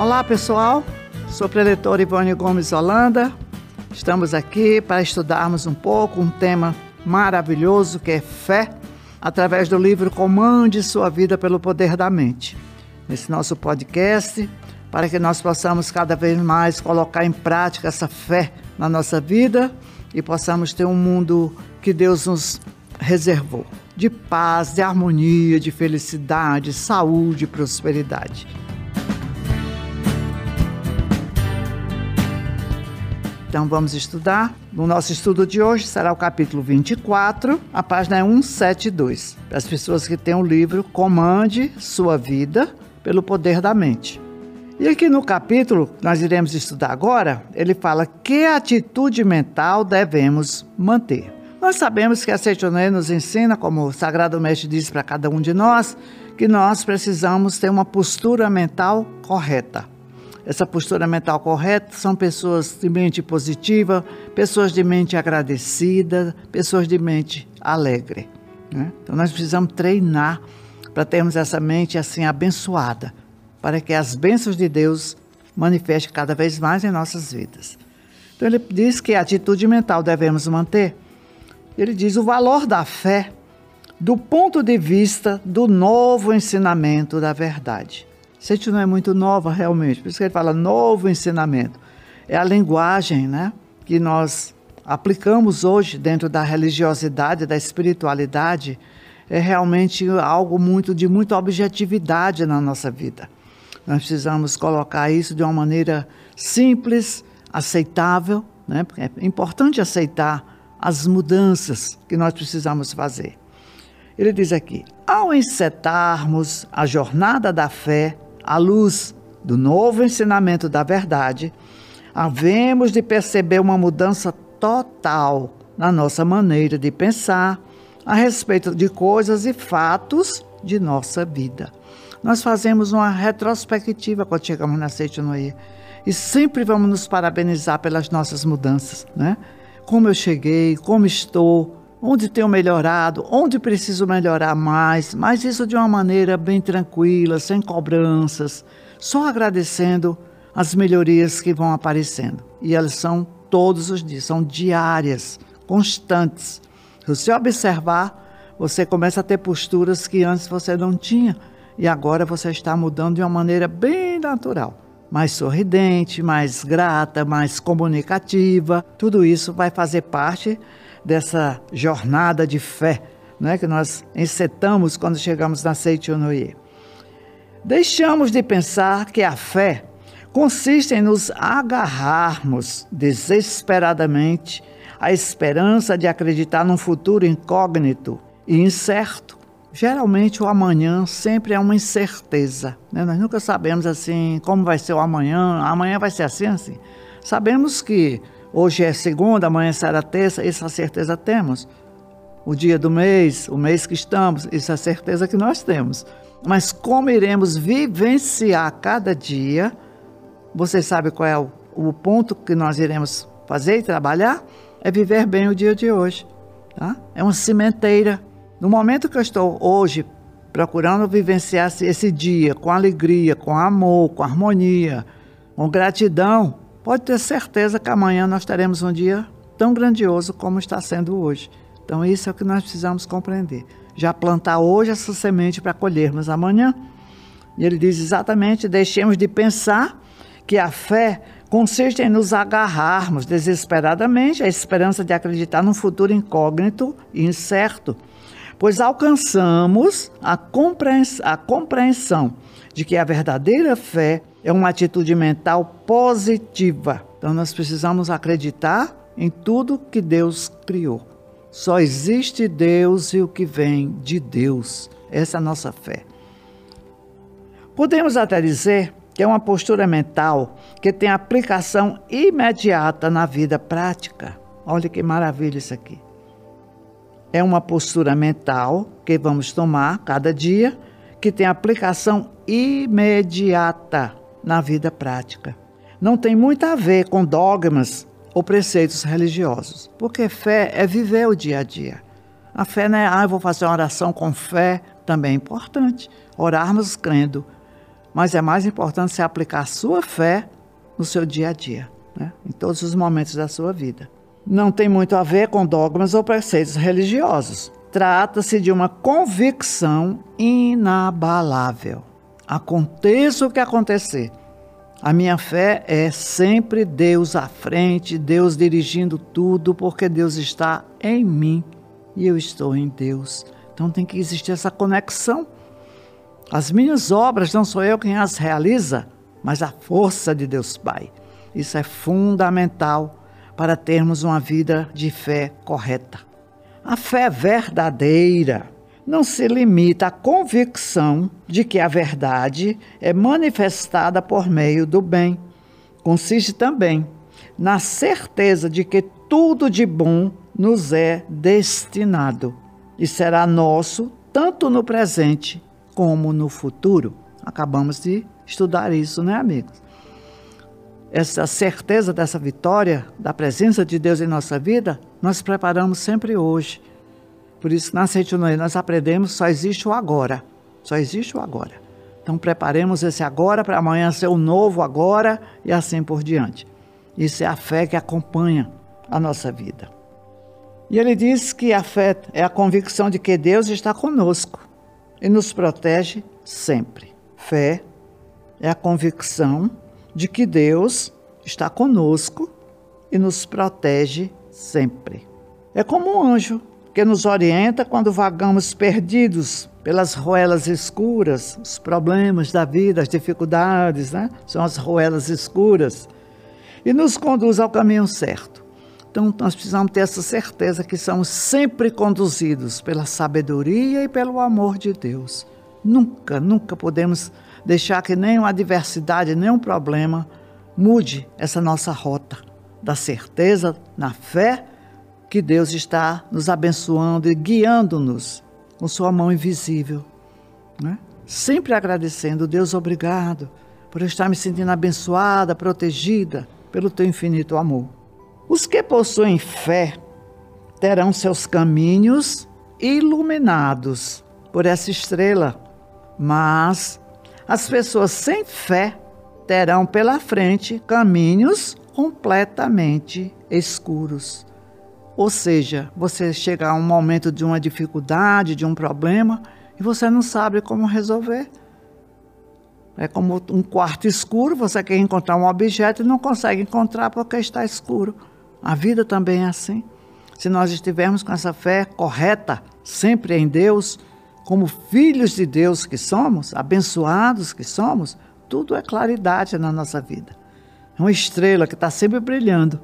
Olá, pessoal. Sou preletora Ivone Gomes Holanda. Estamos aqui para estudarmos um pouco um tema maravilhoso que é fé, através do livro Comande Sua Vida pelo Poder da Mente. Nesse nosso podcast, para que nós possamos cada vez mais colocar em prática essa fé na nossa vida e possamos ter um mundo que Deus nos reservou de paz, de harmonia, de felicidade, saúde e prosperidade. Então vamos estudar. No nosso estudo de hoje será o capítulo 24, a página é 172. Para as pessoas que têm o livro Comande Sua Vida pelo Poder da Mente. E aqui no capítulo que nós iremos estudar agora, ele fala que atitude mental devemos manter. Nós sabemos que a Seitonê nos ensina, como o Sagrado Mestre diz para cada um de nós, que nós precisamos ter uma postura mental correta essa postura mental correta são pessoas de mente positiva, pessoas de mente agradecida, pessoas de mente alegre. Né? Então nós precisamos treinar para termos essa mente assim abençoada, para que as bênçãos de Deus manifestem cada vez mais em nossas vidas. Então ele diz que a atitude mental devemos manter. Ele diz o valor da fé do ponto de vista do novo ensinamento da verdade. Sente não é muito nova realmente, por isso que ele fala novo ensinamento. É a linguagem né, que nós aplicamos hoje dentro da religiosidade, da espiritualidade, é realmente algo muito de muita objetividade na nossa vida. Nós precisamos colocar isso de uma maneira simples, aceitável, né? Porque é importante aceitar as mudanças que nós precisamos fazer. Ele diz aqui: ao encetarmos a jornada da fé, à luz do novo ensinamento da verdade, havemos de perceber uma mudança total na nossa maneira de pensar a respeito de coisas e fatos de nossa vida. Nós fazemos uma retrospectiva quando chegamos na Seite Noé e sempre vamos nos parabenizar pelas nossas mudanças, né? Como eu cheguei, como estou, onde tenho melhorado, onde preciso melhorar mais, mas isso de uma maneira bem tranquila, sem cobranças, só agradecendo as melhorias que vão aparecendo. E elas são todos os dias, são diárias, constantes. Se você observar, você começa a ter posturas que antes você não tinha e agora você está mudando de uma maneira bem natural. Mais sorridente, mais grata, mais comunicativa. Tudo isso vai fazer parte dessa jornada de fé né, que nós encetamos quando chegamos na Seichonoye. Deixamos de pensar que a fé consiste em nos agarrarmos desesperadamente à esperança de acreditar num futuro incógnito e incerto. Geralmente o amanhã sempre é uma incerteza. Né? Nós nunca sabemos assim como vai ser o amanhã, amanhã vai ser assim, assim. Sabemos que Hoje é segunda, amanhã será terça, essa certeza temos. O dia do mês, o mês que estamos, isso é a certeza que nós temos. Mas como iremos vivenciar cada dia, você sabe qual é o, o ponto que nós iremos fazer e trabalhar? É viver bem o dia de hoje. Tá? É uma cimenteira. No momento que eu estou hoje procurando vivenciar esse dia com alegria, com amor, com harmonia, com gratidão, pode ter certeza que amanhã nós teremos um dia tão grandioso como está sendo hoje. Então, isso é o que nós precisamos compreender. Já plantar hoje essa semente para colhermos amanhã. E ele diz exatamente: deixemos de pensar que a fé consiste em nos agarrarmos desesperadamente à esperança de acreditar num futuro incógnito e incerto, pois alcançamos a compreensão, de que a verdadeira fé é uma atitude mental positiva. Então nós precisamos acreditar em tudo que Deus criou. Só existe Deus e o que vem de Deus. Essa é a nossa fé. Podemos até dizer que é uma postura mental que tem aplicação imediata na vida prática. Olha que maravilha isso aqui. É uma postura mental que vamos tomar cada dia que tem aplicação imediata na vida prática. Não tem muito a ver com dogmas ou preceitos religiosos, porque fé é viver o dia a dia. A fé não é, ah, eu vou fazer uma oração com fé, também é importante. Orarmos crendo, mas é mais importante você aplicar a sua fé no seu dia a dia, né? em todos os momentos da sua vida. Não tem muito a ver com dogmas ou preceitos religiosos. Trata-se de uma convicção inabalável. Aconteça o que acontecer, a minha fé é sempre Deus à frente, Deus dirigindo tudo, porque Deus está em mim e eu estou em Deus. Então tem que existir essa conexão. As minhas obras não sou eu quem as realiza, mas a força de Deus Pai. Isso é fundamental para termos uma vida de fé correta. A fé verdadeira não se limita à convicção de que a verdade é manifestada por meio do bem. Consiste também na certeza de que tudo de bom nos é destinado e será nosso tanto no presente como no futuro. Acabamos de estudar isso, né, amigos? Essa certeza dessa vitória, da presença de Deus em nossa vida, nós preparamos sempre hoje. Por isso, na Seitonoia, nós aprendemos só existe o agora. Só existe o agora. Então, preparemos esse agora para amanhã ser o novo agora e assim por diante. Isso é a fé que acompanha a nossa vida. E ele diz que a fé é a convicção de que Deus está conosco e nos protege sempre. Fé é a convicção de que Deus está conosco e nos protege sempre. É como um anjo que nos orienta quando vagamos perdidos pelas roelas escuras, os problemas da vida, as dificuldades, né? São as roelas escuras. E nos conduz ao caminho certo. Então, nós precisamos ter essa certeza que somos sempre conduzidos pela sabedoria e pelo amor de Deus. Nunca, nunca podemos deixar que nenhuma adversidade, nenhum problema mude essa nossa rota da certeza, na fé, que Deus está nos abençoando e guiando-nos com Sua mão invisível. Né? Sempre agradecendo, Deus, obrigado por estar me sentindo abençoada, protegida pelo Teu infinito amor. Os que possuem fé terão seus caminhos iluminados por essa estrela, mas as pessoas sem fé terão pela frente caminhos completamente escuros. Ou seja, você chega a um momento de uma dificuldade, de um problema, e você não sabe como resolver. É como um quarto escuro, você quer encontrar um objeto e não consegue encontrar porque está escuro. A vida também é assim. Se nós estivermos com essa fé correta, sempre em Deus, como filhos de Deus que somos, abençoados que somos, tudo é claridade na nossa vida. É uma estrela que está sempre brilhando.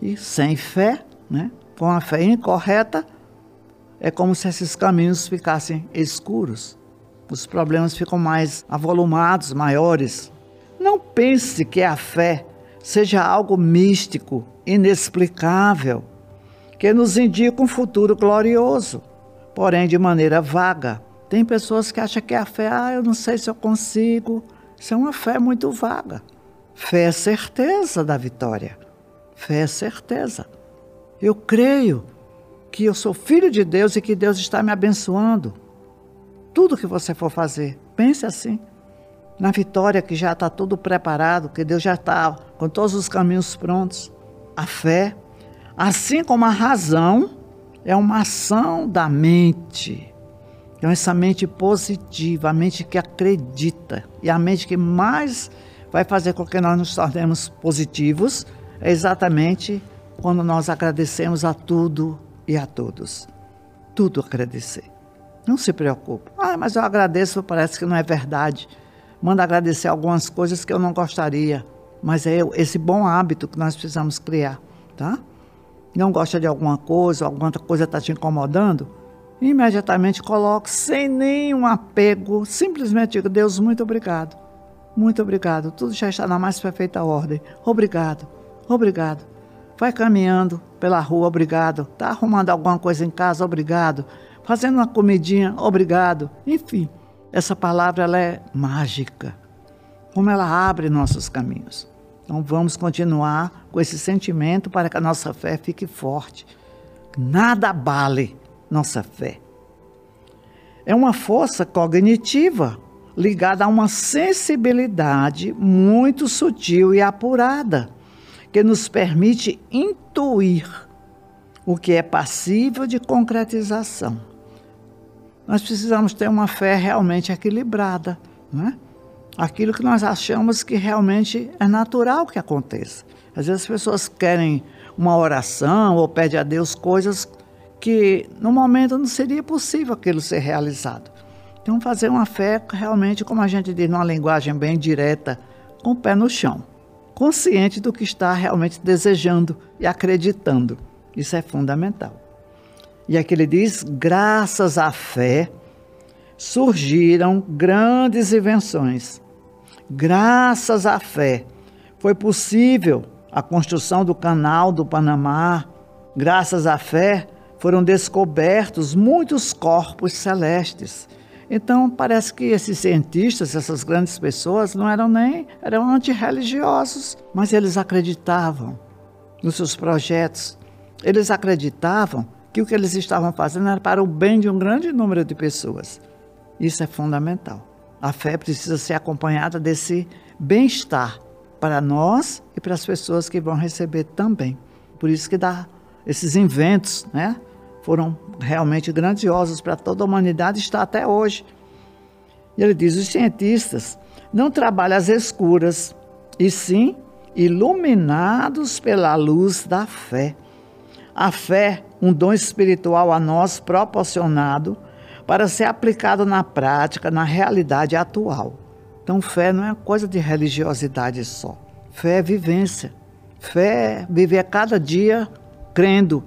E sem fé, né, com a fé incorreta, é como se esses caminhos ficassem escuros. Os problemas ficam mais avolumados, maiores. Não pense que a fé seja algo místico inexplicável, que nos indica um futuro glorioso, porém de maneira vaga. Tem pessoas que acham que a fé, ah, eu não sei se eu consigo. Isso é uma fé muito vaga. Fé é certeza da vitória. Fé é certeza. Eu creio que eu sou filho de Deus e que Deus está me abençoando. Tudo que você for fazer, pense assim. Na vitória que já está tudo preparado, que Deus já está com todos os caminhos prontos a fé, assim como a razão, é uma ação da mente. Então, essa mente positiva, a mente que acredita e a mente que mais vai fazer com que nós nos tornemos positivos é exatamente quando nós agradecemos a tudo e a todos. Tudo agradecer. Não se preocupe. Ah, mas eu agradeço, parece que não é verdade. Manda agradecer algumas coisas que eu não gostaria mas é esse bom hábito que nós precisamos criar, tá? Não gosta de alguma coisa, alguma coisa está te incomodando, imediatamente coloque sem nenhum apego, simplesmente diga, Deus, muito obrigado, muito obrigado, tudo já está na mais perfeita ordem, obrigado, obrigado. Vai caminhando pela rua, obrigado. Está arrumando alguma coisa em casa, obrigado. Fazendo uma comidinha, obrigado. Enfim, essa palavra ela é mágica. Como ela abre nossos caminhos. Então vamos continuar com esse sentimento para que a nossa fé fique forte. Nada abale nossa fé. É uma força cognitiva ligada a uma sensibilidade muito sutil e apurada, que nos permite intuir o que é passível de concretização. Nós precisamos ter uma fé realmente equilibrada, né? aquilo que nós achamos que realmente é natural que aconteça. Às vezes as pessoas querem uma oração ou pedem a Deus coisas que no momento não seria possível aquilo ser realizado. Então, fazer uma fé realmente, como a gente diz, numa linguagem bem direta, com o pé no chão, consciente do que está realmente desejando e acreditando. Isso é fundamental. E aqui ele diz: graças à fé surgiram grandes invenções. Graças à fé foi possível a construção do canal do Panamá. Graças à fé foram descobertos muitos corpos celestes. Então, parece que esses cientistas, essas grandes pessoas, não eram nem eram antirreligiosos, mas eles acreditavam nos seus projetos. Eles acreditavam que o que eles estavam fazendo era para o bem de um grande número de pessoas. Isso é fundamental. A fé precisa ser acompanhada desse bem-estar para nós e para as pessoas que vão receber também. Por isso que dá esses inventos, né? Foram realmente grandiosos para toda a humanidade, está até hoje. E ele diz: os cientistas não trabalham às escuras, e sim iluminados pela luz da fé. A fé, um dom espiritual a nós proporcionado para ser aplicado na prática, na realidade atual. Então, fé não é coisa de religiosidade só. Fé é vivência. Fé é viver cada dia crendo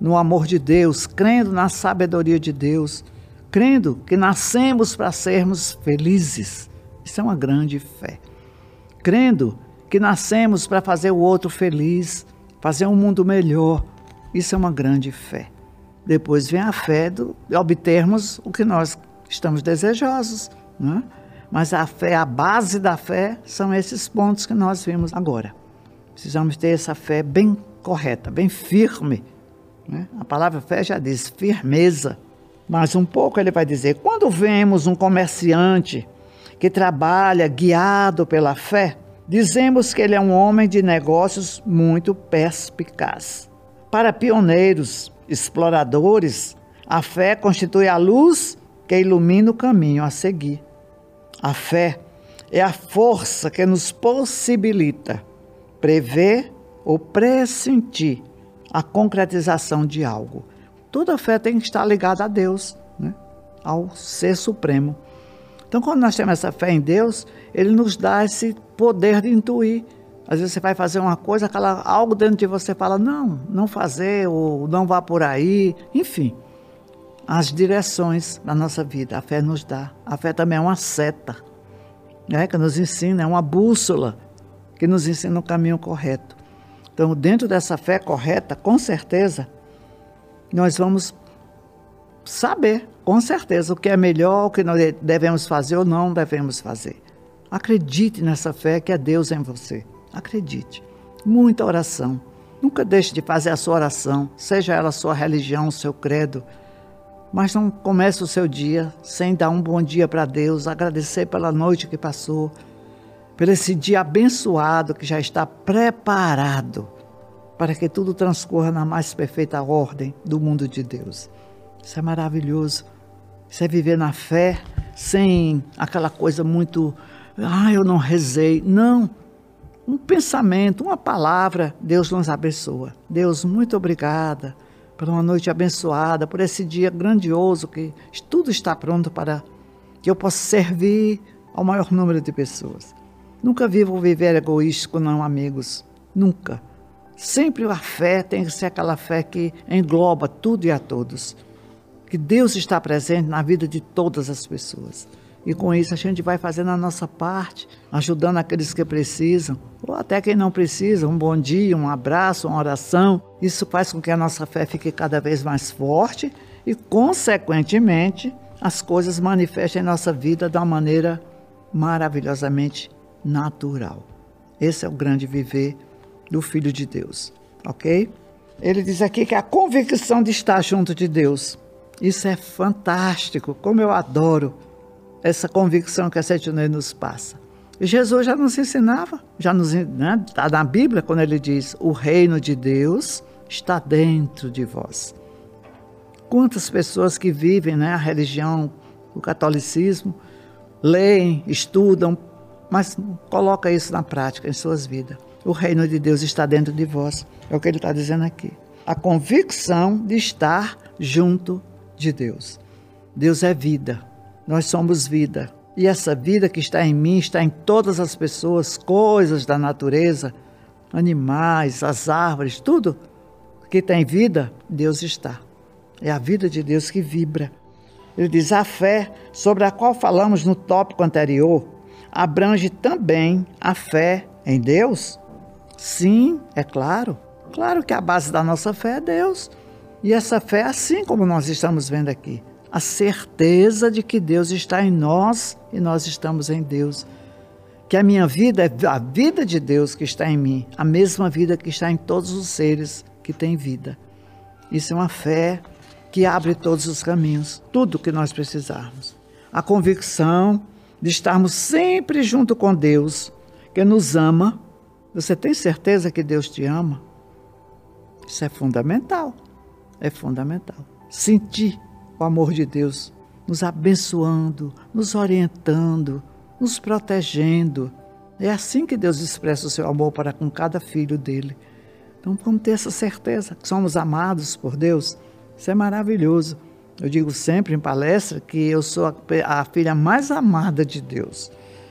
no amor de Deus, crendo na sabedoria de Deus, crendo que nascemos para sermos felizes. Isso é uma grande fé. Crendo que nascemos para fazer o outro feliz, fazer um mundo melhor. Isso é uma grande fé. Depois vem a fé de obtermos o que nós estamos desejosos. Né? Mas a fé, a base da fé, são esses pontos que nós vimos agora. Precisamos ter essa fé bem correta, bem firme. Né? A palavra fé já diz firmeza. Mas um pouco ele vai dizer: quando vemos um comerciante que trabalha guiado pela fé, dizemos que ele é um homem de negócios muito perspicaz. Para pioneiros, exploradores, a fé constitui a luz que ilumina o caminho a seguir. A fé é a força que nos possibilita prever ou pressentir a concretização de algo. Toda fé tem que estar ligada a Deus, né? ao Ser Supremo. Então, quando nós temos essa fé em Deus, Ele nos dá esse poder de intuir às vezes você vai fazer uma coisa, aquela, algo dentro de você fala, não, não fazer, ou não vá por aí, enfim. As direções da nossa vida, a fé nos dá. A fé também é uma seta, né, que nos ensina, é uma bússola que nos ensina o caminho correto. Então, dentro dessa fé correta, com certeza, nós vamos saber, com certeza, o que é melhor, o que nós devemos fazer ou não devemos fazer. Acredite nessa fé que é Deus em você. Acredite. Muita oração. Nunca deixe de fazer a sua oração, seja ela sua religião, seu credo. Mas não comece o seu dia sem dar um bom dia para Deus, agradecer pela noite que passou, por esse dia abençoado que já está preparado para que tudo transcorra na mais perfeita ordem do mundo de Deus. Isso é maravilhoso. Isso é viver na fé sem aquela coisa muito, ah, eu não rezei. Não um pensamento, uma palavra, Deus nos abençoa. Deus, muito obrigada por uma noite abençoada, por esse dia grandioso que tudo está pronto para que eu possa servir ao maior número de pessoas. Nunca vivo viver egoístico, não, amigos. Nunca. Sempre a fé tem que ser aquela fé que engloba tudo e a todos. Que Deus está presente na vida de todas as pessoas. E com isso a gente vai fazendo a nossa parte, ajudando aqueles que precisam, ou até quem não precisa, um bom dia, um abraço, uma oração. Isso faz com que a nossa fé fique cada vez mais forte e, consequentemente, as coisas manifestem em nossa vida de uma maneira maravilhosamente natural. Esse é o grande viver do Filho de Deus, ok? Ele diz aqui que a convicção de estar junto de Deus, isso é fantástico, como eu adoro essa convicção que a Setinei nos passa. E Jesus já nos ensinava, já nos né, tá na Bíblia quando ele diz: "O reino de Deus está dentro de vós". Quantas pessoas que vivem, né, a religião, o catolicismo, leem, estudam, mas coloca isso na prática em suas vidas. O reino de Deus está dentro de vós. É o que ele está dizendo aqui. A convicção de estar junto de Deus. Deus é vida. Nós somos vida. E essa vida que está em mim está em todas as pessoas, coisas da natureza, animais, as árvores, tudo que tem vida, Deus está. É a vida de Deus que vibra. Ele diz: a fé, sobre a qual falamos no tópico anterior, abrange também a fé em Deus? Sim, é claro. Claro que a base da nossa fé é Deus. E essa fé, assim como nós estamos vendo aqui, a certeza de que Deus está em nós e nós estamos em Deus. Que a minha vida é a vida de Deus que está em mim, a mesma vida que está em todos os seres que têm vida. Isso é uma fé que abre todos os caminhos, tudo que nós precisarmos. A convicção de estarmos sempre junto com Deus, que nos ama. Você tem certeza que Deus te ama? Isso é fundamental. É fundamental. Sentir o amor de Deus nos abençoando, nos orientando, nos protegendo. É assim que Deus expressa o seu amor para com cada filho dele. Então vamos ter essa certeza que somos amados por Deus isso é maravilhoso. Eu digo sempre em palestra que eu sou a, a filha mais amada de Deus.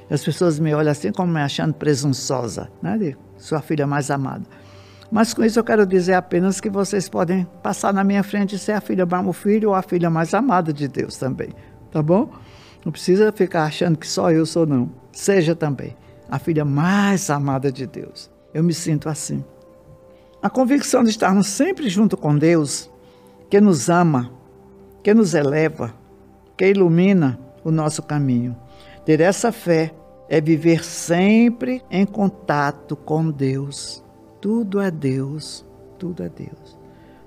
As pessoas me olham assim como me achando presunçosa, né? Sou a filha mais amada. Mas com isso eu quero dizer apenas que vocês podem passar na minha frente e ser a filha, o filho ou a filha mais amada de Deus também, tá bom? Não precisa ficar achando que só eu sou, não. Seja também a filha mais amada de Deus. Eu me sinto assim. A convicção de estarmos sempre junto com Deus que nos ama, que nos eleva, que ilumina o nosso caminho. Ter essa fé é viver sempre em contato com Deus. Tudo é Deus, tudo é Deus.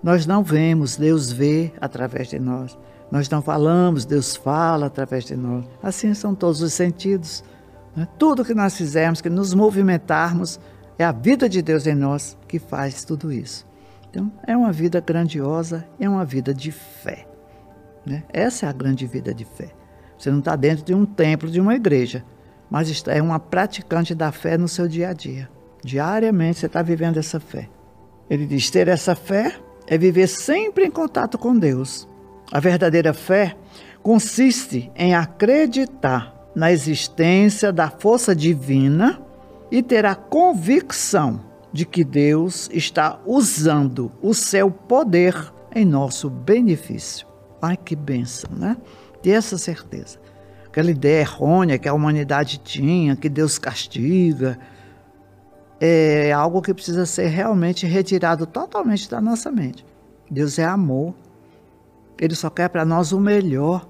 Nós não vemos, Deus vê através de nós. Nós não falamos, Deus fala através de nós. Assim são todos os sentidos. Né? Tudo que nós fizermos, que nos movimentarmos, é a vida de Deus em nós que faz tudo isso. Então, é uma vida grandiosa, é uma vida de fé. Né? Essa é a grande vida de fé. Você não está dentro de um templo, de uma igreja, mas é uma praticante da fé no seu dia a dia. Diariamente você está vivendo essa fé. Ele diz: ter essa fé é viver sempre em contato com Deus. A verdadeira fé consiste em acreditar na existência da força divina e ter a convicção de que Deus está usando o seu poder em nosso benefício. Ai, que bênção, né? Ter essa certeza. Aquela ideia errônea que a humanidade tinha, que Deus castiga, é algo que precisa ser realmente retirado totalmente da nossa mente. Deus é amor. Ele só quer para nós o melhor.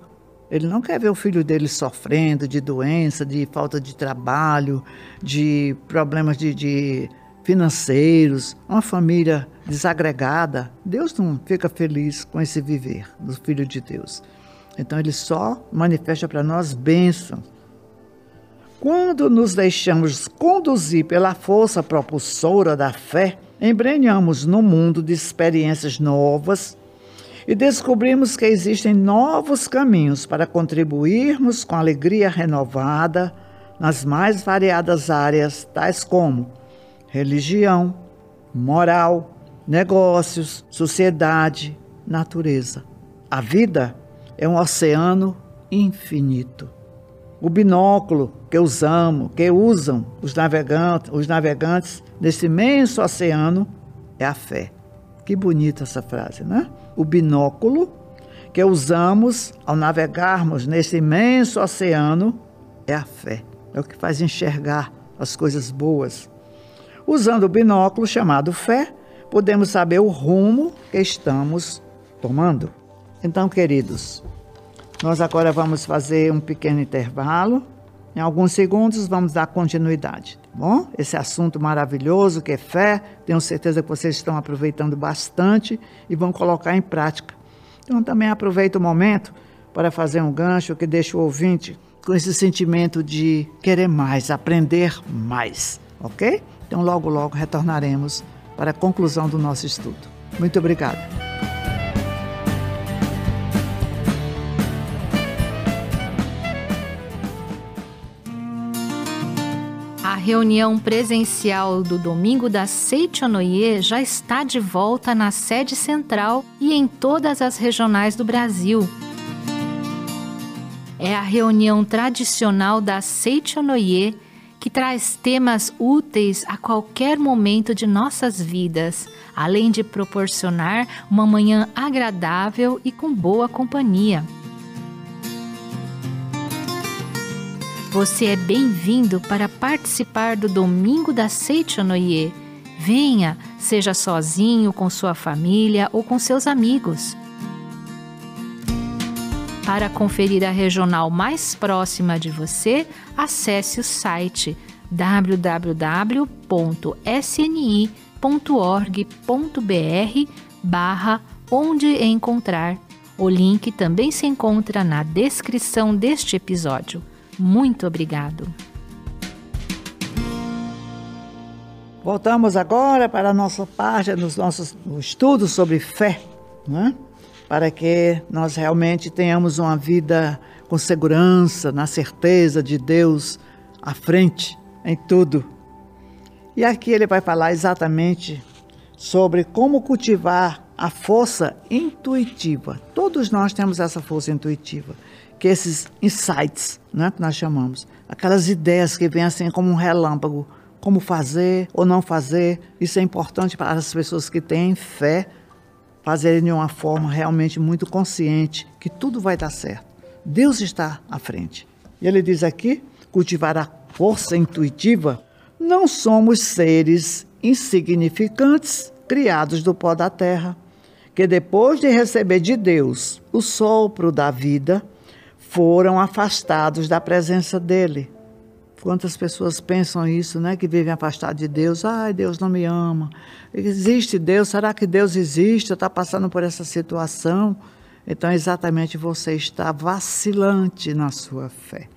Ele não quer ver o filho dele sofrendo de doença, de falta de trabalho, de problemas de, de financeiros, uma família desagregada, Deus não fica feliz com esse viver do Filho de Deus. Então ele só manifesta para nós bênção. Quando nos deixamos conduzir pela força propulsora da fé, embrenhamos no mundo de experiências novas e descobrimos que existem novos caminhos para contribuirmos com alegria renovada nas mais variadas áreas, tais como religião, moral, negócios, sociedade, natureza. A vida é um oceano infinito. O binóculo que usamos, que usam os navegantes, os navegantes nesse imenso oceano é a fé. Que bonita essa frase, né? O binóculo que usamos ao navegarmos nesse imenso oceano é a fé. É o que faz enxergar as coisas boas, Usando o binóculo chamado fé, podemos saber o rumo que estamos tomando. Então, queridos, nós agora vamos fazer um pequeno intervalo. Em alguns segundos vamos dar continuidade, tá bom? Esse assunto maravilhoso que é fé, tenho certeza que vocês estão aproveitando bastante e vão colocar em prática. Então também aproveito o momento para fazer um gancho que deixa o ouvinte com esse sentimento de querer mais, aprender mais, ok? Então, logo, logo retornaremos para a conclusão do nosso estudo. Muito obrigada. A reunião presencial do domingo da Seichonoye já está de volta na sede central e em todas as regionais do Brasil. É a reunião tradicional da Seichonoye que traz temas úteis a qualquer momento de nossas vidas, além de proporcionar uma manhã agradável e com boa companhia. Você é bem-vindo para participar do Domingo da Seichonoye. Venha, seja sozinho, com sua família ou com seus amigos. Para conferir a regional mais próxima de você, acesse o site www.sni.org.br barra onde encontrar. O link também se encontra na descrição deste episódio. Muito obrigado. Voltamos agora para a nossa página, nos nossos estudos sobre fé, né? Para que nós realmente tenhamos uma vida com segurança, na certeza de Deus à frente em tudo. E aqui ele vai falar exatamente sobre como cultivar a força intuitiva. Todos nós temos essa força intuitiva, que esses insights, né, que nós chamamos, aquelas ideias que vêm assim como um relâmpago, como fazer ou não fazer. Isso é importante para as pessoas que têm fé fazerem de uma forma realmente muito consciente que tudo vai dar certo. Deus está à frente. E ele diz aqui: cultivar a força intuitiva. Não somos seres insignificantes criados do pó da terra, que depois de receber de Deus o sopro da vida, foram afastados da presença dele. Quantas pessoas pensam isso, né? Que vivem afastados de Deus. Ai, Deus não me ama. Existe Deus? Será que Deus existe? Está passando por essa situação? Então, exatamente você está vacilante na sua fé.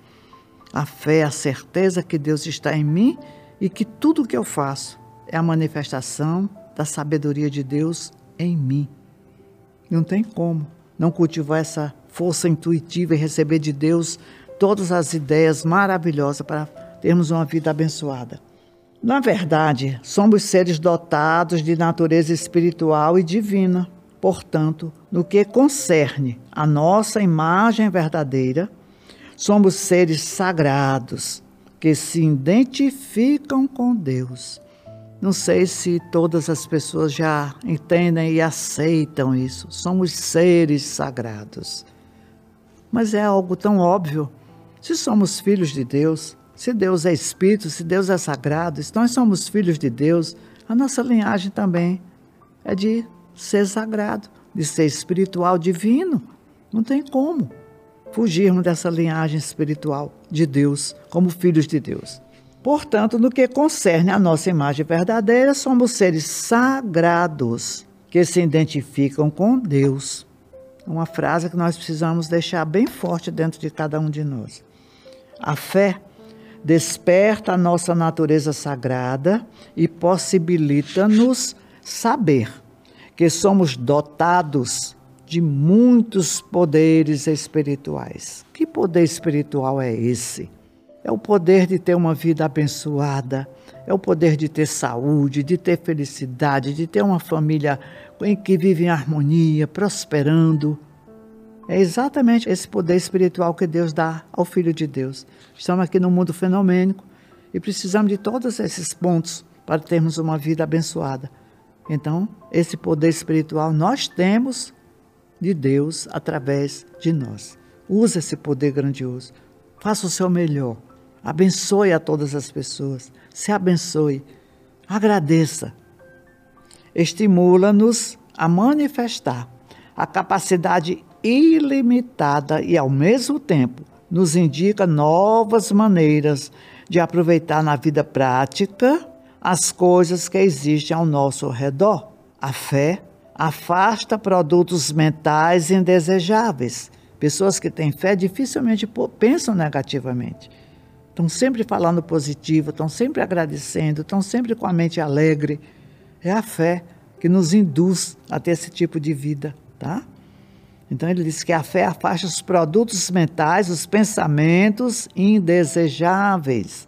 A fé é a certeza que Deus está em mim e que tudo o que eu faço é a manifestação da sabedoria de Deus em mim. Não tem como não cultivar essa força intuitiva e receber de Deus todas as ideias maravilhosas para termos uma vida abençoada. Na verdade, somos seres dotados de natureza espiritual e divina. Portanto, no que concerne a nossa imagem verdadeira, somos seres sagrados que se identificam com Deus. Não sei se todas as pessoas já entendem e aceitam isso. Somos seres sagrados. Mas é algo tão óbvio se somos filhos de Deus, se Deus é Espírito, se Deus é sagrado, se nós somos filhos de Deus, a nossa linhagem também é de ser sagrado, de ser espiritual, divino. Não tem como fugirmos dessa linhagem espiritual de Deus, como filhos de Deus. Portanto, no que concerne a nossa imagem verdadeira, somos seres sagrados que se identificam com Deus. Uma frase que nós precisamos deixar bem forte dentro de cada um de nós. A fé desperta a nossa natureza sagrada e possibilita-nos saber que somos dotados de muitos poderes espirituais. Que poder espiritual é esse? É o poder de ter uma vida abençoada, é o poder de ter saúde, de ter felicidade, de ter uma família em que vive em harmonia, prosperando. É exatamente esse poder espiritual que Deus dá ao Filho de Deus. Estamos aqui no mundo fenomênico e precisamos de todos esses pontos para termos uma vida abençoada. Então, esse poder espiritual nós temos de Deus através de nós. Use esse poder grandioso. Faça o seu melhor. Abençoe a todas as pessoas. Se abençoe. Agradeça. Estimula-nos a manifestar a capacidade ilimitada e, ao mesmo tempo, nos indica novas maneiras de aproveitar na vida prática as coisas que existem ao nosso redor. A fé afasta produtos mentais indesejáveis, Pessoas que têm fé dificilmente pensam negativamente. Estão sempre falando positivo, estão sempre agradecendo, estão sempre com a mente alegre. É a fé que nos induz a ter esse tipo de vida, tá? Então ele diz que a fé afasta os produtos mentais, os pensamentos indesejáveis,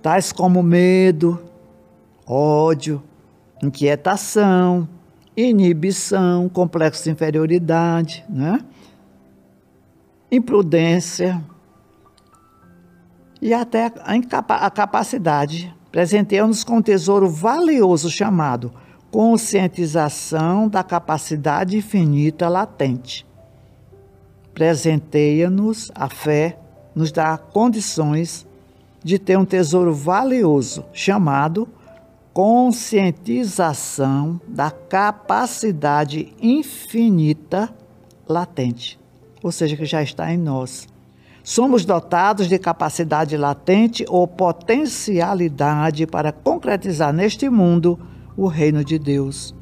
tais como medo, ódio, inquietação, inibição, complexo de inferioridade, né? imprudência e até a capacidade. Presenteia-nos com um tesouro valioso chamado conscientização da capacidade infinita latente. Presenteia-nos a fé, nos dá condições de ter um tesouro valioso chamado conscientização da capacidade infinita latente ou seja, que já está em nós. Somos dotados de capacidade latente ou potencialidade para concretizar neste mundo o reino de Deus.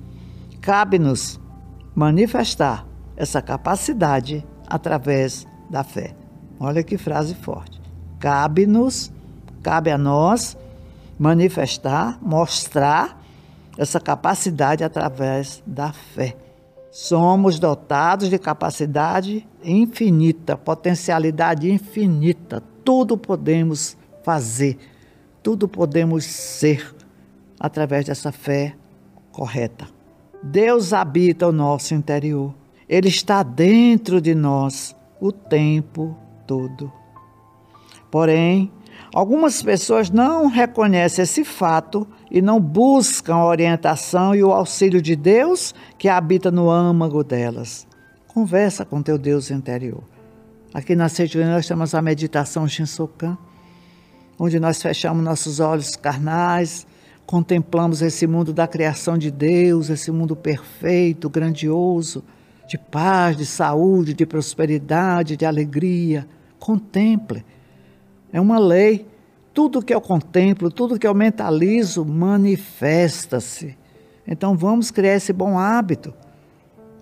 Cabe-nos manifestar essa capacidade através da fé. Olha que frase forte. Cabe-nos, cabe a nós manifestar, mostrar essa capacidade através da fé. Somos dotados de capacidade infinita, potencialidade infinita. Tudo podemos fazer, tudo podemos ser através dessa fé correta. Deus habita o nosso interior. Ele está dentro de nós o tempo todo. Porém, algumas pessoas não reconhecem esse fato e não buscam a orientação e o auxílio de Deus que habita no âmago delas. Conversa com teu Deus interior. Aqui na Sede nós temos a meditação Shinsokan, onde nós fechamos nossos olhos carnais, contemplamos esse mundo da criação de Deus, esse mundo perfeito, grandioso, de paz, de saúde, de prosperidade, de alegria. Contemple. É uma lei tudo que eu contemplo, tudo que eu mentalizo, manifesta-se. Então vamos criar esse bom hábito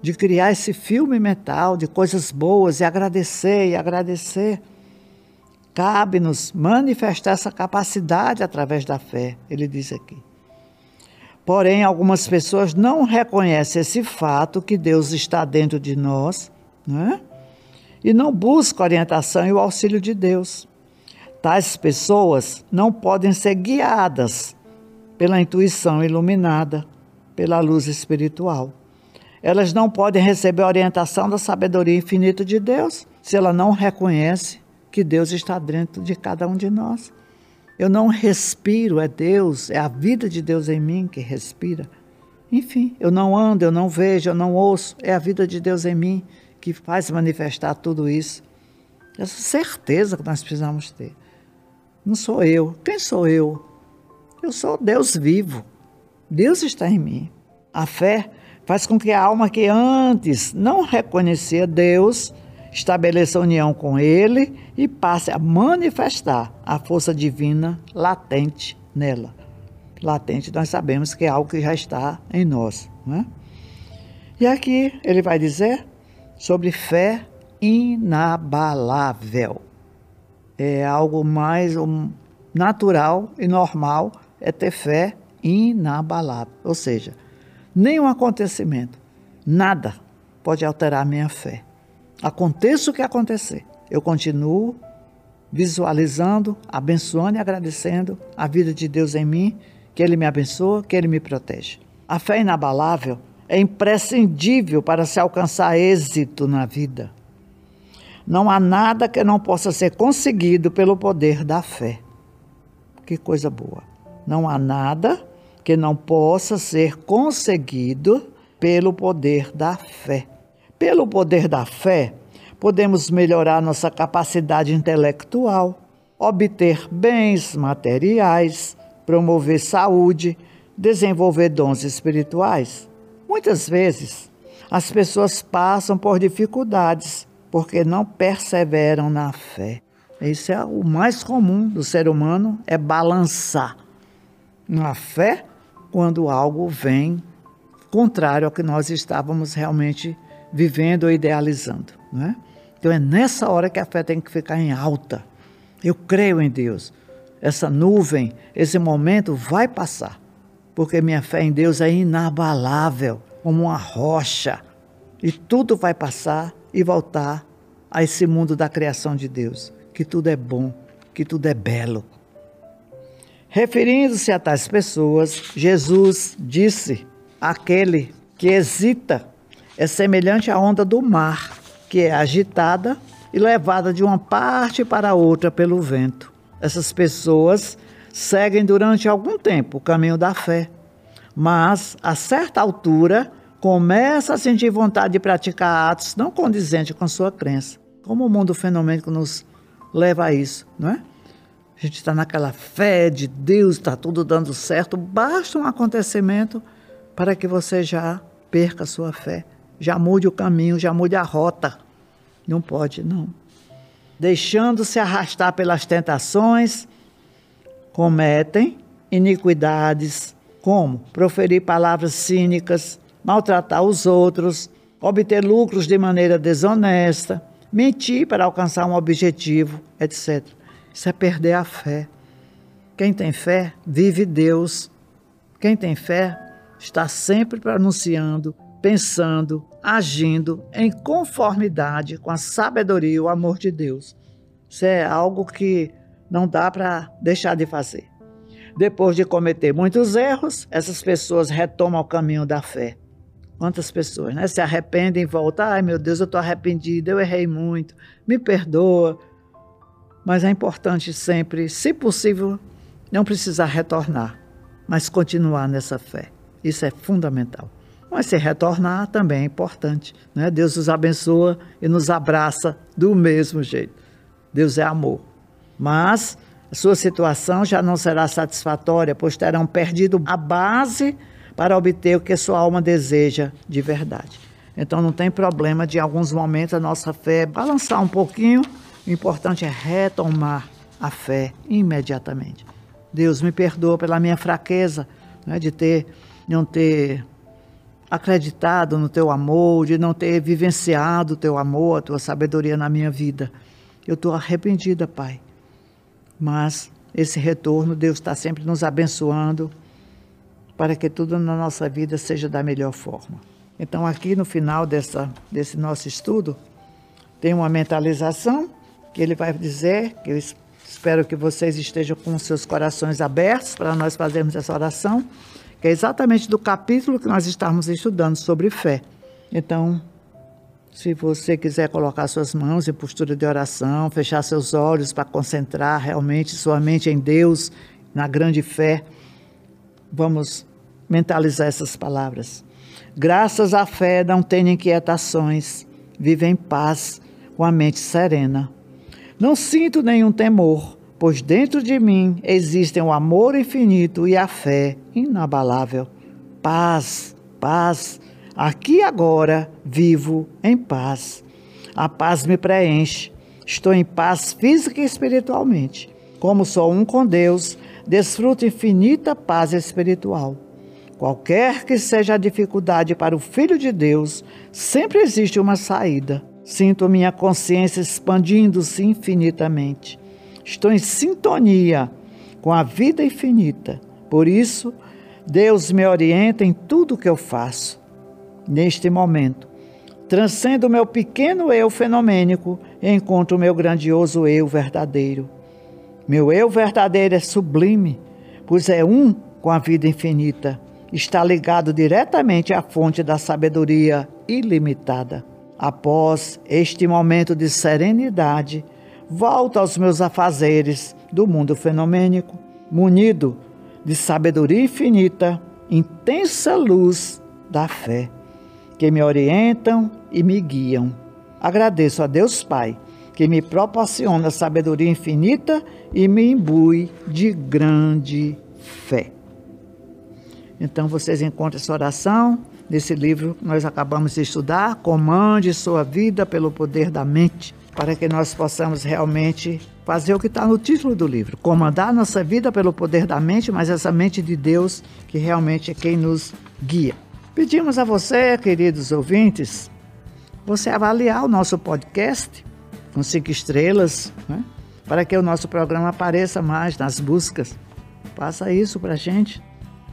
de criar esse filme mental de coisas boas e agradecer e agradecer. Cabe-nos manifestar essa capacidade através da fé, ele diz aqui. Porém, algumas pessoas não reconhecem esse fato que Deus está dentro de nós, né? e não buscam a orientação e o auxílio de Deus. Tais pessoas não podem ser guiadas pela intuição iluminada, pela luz espiritual. Elas não podem receber a orientação da sabedoria infinita de Deus se ela não reconhece que Deus está dentro de cada um de nós. Eu não respiro, é Deus, é a vida de Deus em mim que respira. Enfim, eu não ando, eu não vejo, eu não ouço, é a vida de Deus em mim que faz manifestar tudo isso. Essa certeza que nós precisamos ter. Não sou eu. Quem sou eu? Eu sou Deus vivo. Deus está em mim. A fé faz com que a alma que antes não reconhecia Deus estabeleça união com Ele e passe a manifestar a força divina latente nela. Latente, nós sabemos que é algo que já está em nós. Né? E aqui ele vai dizer sobre fé inabalável é algo mais natural e normal, é ter fé inabalável. Ou seja, nenhum acontecimento, nada pode alterar a minha fé. Aconteça o que acontecer, eu continuo visualizando, abençoando e agradecendo a vida de Deus em mim, que Ele me abençoa, que Ele me protege. A fé inabalável é imprescindível para se alcançar êxito na vida. Não há nada que não possa ser conseguido pelo poder da fé. Que coisa boa. Não há nada que não possa ser conseguido pelo poder da fé. Pelo poder da fé, podemos melhorar nossa capacidade intelectual, obter bens materiais, promover saúde, desenvolver dons espirituais. Muitas vezes, as pessoas passam por dificuldades porque não perseveram na fé. Isso é o mais comum do ser humano, é balançar na fé quando algo vem contrário ao que nós estávamos realmente vivendo ou idealizando. Né? Então é nessa hora que a fé tem que ficar em alta. Eu creio em Deus. Essa nuvem, esse momento vai passar, porque minha fé em Deus é inabalável, como uma rocha. E tudo vai passar e voltar a esse mundo da criação de Deus, que tudo é bom, que tudo é belo. Referindo-se a tais pessoas, Jesus disse: aquele que hesita é semelhante à onda do mar, que é agitada e levada de uma parte para outra pelo vento. Essas pessoas seguem durante algum tempo o caminho da fé, mas a certa altura começa a sentir vontade de praticar atos não condizentes com sua crença. Como o mundo fenomênico nos leva a isso, não é? A gente está naquela fé de Deus, está tudo dando certo, basta um acontecimento para que você já perca a sua fé, já mude o caminho, já mude a rota. Não pode, não. Deixando-se arrastar pelas tentações, cometem iniquidades, como proferir palavras cínicas, maltratar os outros, obter lucros de maneira desonesta, mentir para alcançar um objetivo, etc. Isso é perder a fé. Quem tem fé vive Deus. Quem tem fé está sempre pronunciando, pensando, agindo em conformidade com a sabedoria e o amor de Deus. Isso é algo que não dá para deixar de fazer. Depois de cometer muitos erros, essas pessoas retomam o caminho da fé. Quantas pessoas né, se arrependem e voltam? Ai meu Deus, eu estou arrependido, eu errei muito, me perdoa. Mas é importante sempre, se possível, não precisar retornar, mas continuar nessa fé. Isso é fundamental. Mas se retornar também é importante. Né? Deus nos abençoa e nos abraça do mesmo jeito. Deus é amor. Mas a sua situação já não será satisfatória, pois terão perdido a base para obter o que sua alma deseja de verdade. Então não tem problema de em alguns momentos a nossa fé balançar um pouquinho. O importante é retomar a fé imediatamente. Deus me perdoa pela minha fraqueza, né, de ter não ter acreditado no teu amor, de não ter vivenciado o teu amor, a tua sabedoria na minha vida. Eu estou arrependida, Pai. Mas esse retorno, Deus está sempre nos abençoando para que tudo na nossa vida seja da melhor forma. Então, aqui no final dessa, desse nosso estudo, tem uma mentalização que ele vai dizer, que eu espero que vocês estejam com seus corações abertos para nós fazermos essa oração que é exatamente do capítulo que nós estamos estudando sobre fé. Então, se você quiser colocar suas mãos em postura de oração, fechar seus olhos para concentrar realmente sua mente em Deus, na grande fé, vamos mentalizar essas palavras. Graças à fé não tenho inquietações, vivo em paz, com a mente serena. Não sinto nenhum temor, pois dentro de mim existem o amor infinito e a fé inabalável. Paz, paz, aqui agora vivo em paz. A paz me preenche. Estou em paz física e espiritualmente. Como sou um com Deus, desfruto infinita paz espiritual. Qualquer que seja a dificuldade para o Filho de Deus, sempre existe uma saída. Sinto minha consciência expandindo-se infinitamente. Estou em sintonia com a vida infinita. Por isso, Deus me orienta em tudo que eu faço. Neste momento, transcendo o meu pequeno eu fenomênico encontro o meu grandioso eu verdadeiro. Meu eu verdadeiro é sublime, pois é um com a vida infinita. Está ligado diretamente à fonte da sabedoria ilimitada. Após este momento de serenidade, volto aos meus afazeres do mundo fenomênico, munido de sabedoria infinita, intensa luz da fé, que me orientam e me guiam. Agradeço a Deus Pai, que me proporciona sabedoria infinita e me imbui de grande fé. Então vocês encontram essa oração nesse livro que nós acabamos de estudar, Comande sua vida pelo poder da mente para que nós possamos realmente fazer o que está no título do livro: comandar nossa vida pelo poder da mente, mas essa mente de Deus que realmente é quem nos guia. Pedimos a você, queridos ouvintes, você avaliar o nosso podcast com cinco estrelas, né? para que o nosso programa apareça mais nas buscas. Faça isso para a gente.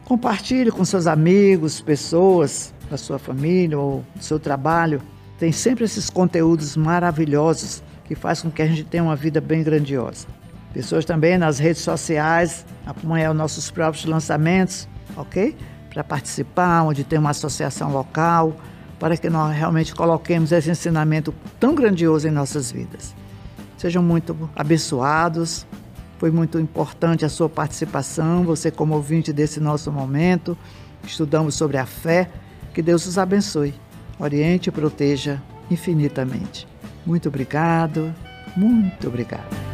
Compartilhe com seus amigos, pessoas da sua família ou do seu trabalho. Tem sempre esses conteúdos maravilhosos que faz com que a gente tenha uma vida bem grandiosa. Pessoas também nas redes sociais, acompanhar os nossos próprios lançamentos, ok? Para participar, onde tem uma associação local, para que nós realmente coloquemos esse ensinamento tão grandioso em nossas vidas. Sejam muito abençoados. Foi muito importante a sua participação, você como ouvinte desse nosso momento. Estudamos sobre a fé. Que Deus os abençoe, oriente e proteja infinitamente. Muito obrigado, muito obrigado.